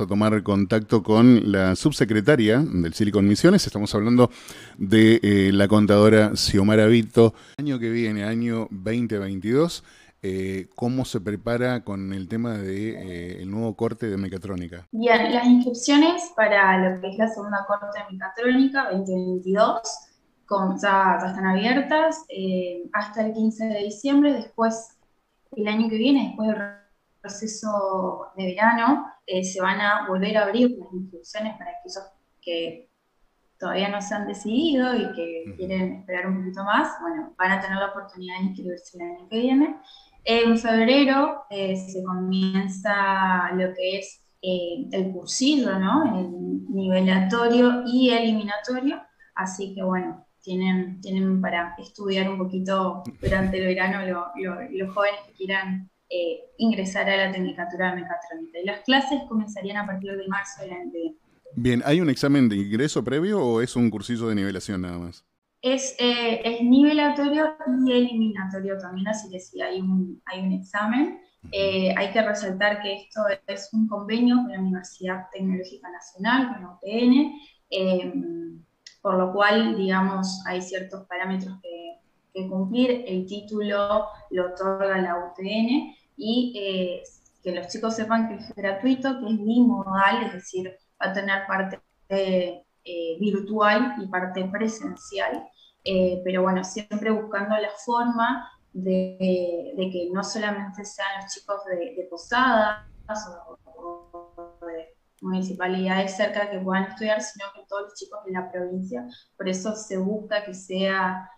a tomar contacto con la subsecretaria del Silicon Misiones. Estamos hablando de eh, la contadora Xiomara Vito. Año que viene, año 2022, eh, ¿cómo se prepara con el tema del de, nuevo corte de mecatrónica? Bien, las inscripciones para lo que es la segunda corte de mecatrónica 2022 ya, están abiertas hasta el 15 de diciembre. Después, el año que viene, después del proceso de verano, eh, se van a volver a abrir las inscripciones para aquellos que todavía no se han decidido y que quieren esperar un poquito más, bueno, van a tener la oportunidad de inscribirse el año que viene. En febrero eh, se comienza lo que es eh, el cursillo, ¿no? El nivelatorio y eliminatorio, así que bueno, tienen, tienen para estudiar un poquito durante el verano los jóvenes que quieran eh, ingresar a la Tecnicatura de Mecatrónica. Y las clases comenzarían a partir de marzo del año Bien, ¿hay un examen de ingreso previo o es un cursillo de nivelación nada más? Es, eh, es nivelatorio y eliminatorio también, así que sí hay un, hay un examen. Eh, hay que resaltar que esto es un convenio con la Universidad Tecnológica Nacional, con la UTN, por lo cual, digamos, hay ciertos parámetros que, que cumplir. El título lo otorga la UTN y eh, que los chicos sepan que es gratuito, que es bimodal, es decir, va a tener parte eh, virtual y parte presencial, eh, pero bueno, siempre buscando la forma de, que no solamente sean los chicos de, Posadas o, de municipalidades cerca que puedan estudiar, sino que todos los chicos de la provincia. Por eso se busca que sea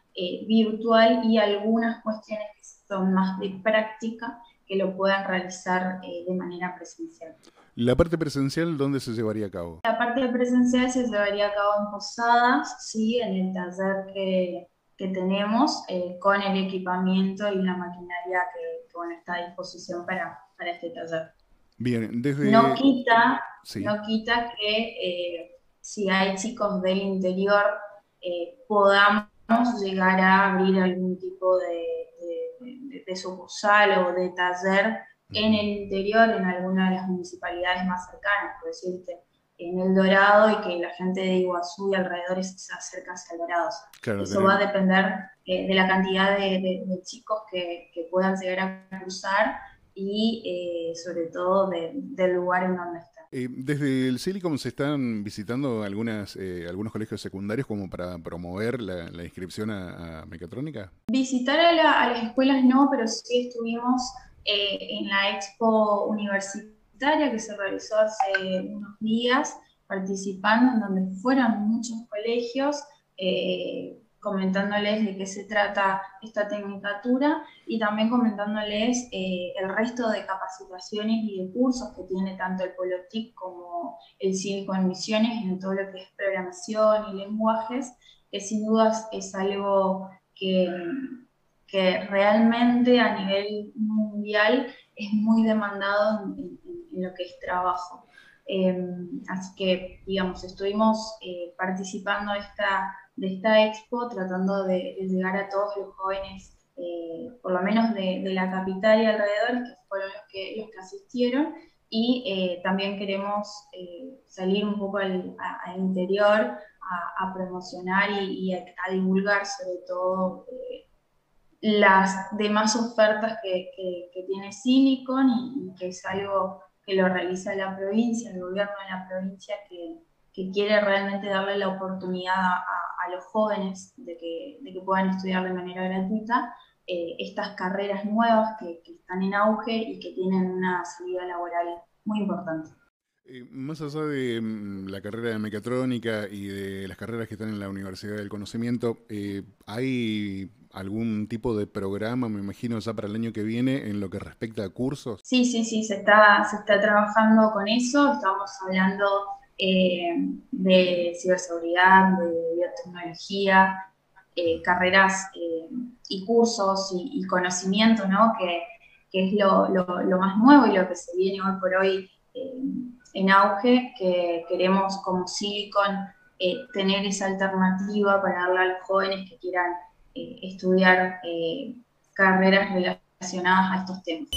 virtual y algunas cuestiones que son más de práctica que lo puedan realizar eh, de manera presencial. ¿La parte presencial dónde se llevaría a cabo? La parte presencial se llevaría a cabo en Posadas, sí, en el taller que, que tenemos, eh, con el equipamiento y la maquinaria que, bueno, está a disposición para, para este taller. Bien, desde... No quita, no quita que eh, si hay chicos del interior podamos llegar a abrir algún tipo de de, sucursal o de taller en el interior, en alguna de las municipalidades más cercanas, por decirte, en El Dorado y que la gente de Iguazú y alrededores se acerca hacia El Dorado. Eso va a depender eh, de la cantidad de, chicos que, puedan llegar a cruzar y eh, sobre todo del lugar en donde están. Eh, desde el Silicon se están visitando algunas, eh, algunos colegios secundarios como para promover la, inscripción a, mecatrónica. Visitar a, las escuelas no, pero sí estuvimos eh, en la expo universitaria que se realizó hace unos días participando, en donde fueron muchos colegios comentándoles de qué se trata esta tecnicatura y también comentándoles eh, el resto de capacitaciones y de cursos que tiene tanto el Polotic como el Cívico en Misiones en todo lo que es programación y lenguajes, que sin dudas es algo que, que realmente a nivel mundial es muy demandado en, lo que es trabajo. Em, así que, digamos, estuvimos eh, participando esta de esta expo, tratando de, llegar a todos los jóvenes, eh, por lo menos de, la capital y alrededor, que fueron los que, los que asistieron, y eh, también queremos eh, salir un poco al, interior a, promocionar y, a, divulgar sobre todo las demás ofertas que, tiene Silicon y, que es algo que lo realiza la provincia, el gobierno de la provincia que, quiere realmente darle la oportunidad a, a los jóvenes de que, de que, puedan estudiar de manera gratuita eh, estas carreras nuevas que, están en auge y que tienen una salida laboral muy importante. Eh, más allá de mm, la carrera de mecatrónica y de las carreras que están en la Universidad del Conocimiento, eh, ¿hay algún tipo de programa, me imagino, ya para el año que viene en lo que respecta a cursos? Sí, sí, sí, se está, se está trabajando con eso. Estamos hablando eh, de ciberseguridad, de biotecnología, eh, carreras eh, y cursos y, conocimiento, ¿no? que, es lo, más nuevo y lo que se viene hoy por hoy en auge, que queremos como Silicon tener esa alternativa para darle a los jóvenes que quieran estudiar carreras relacionadas a estos temas.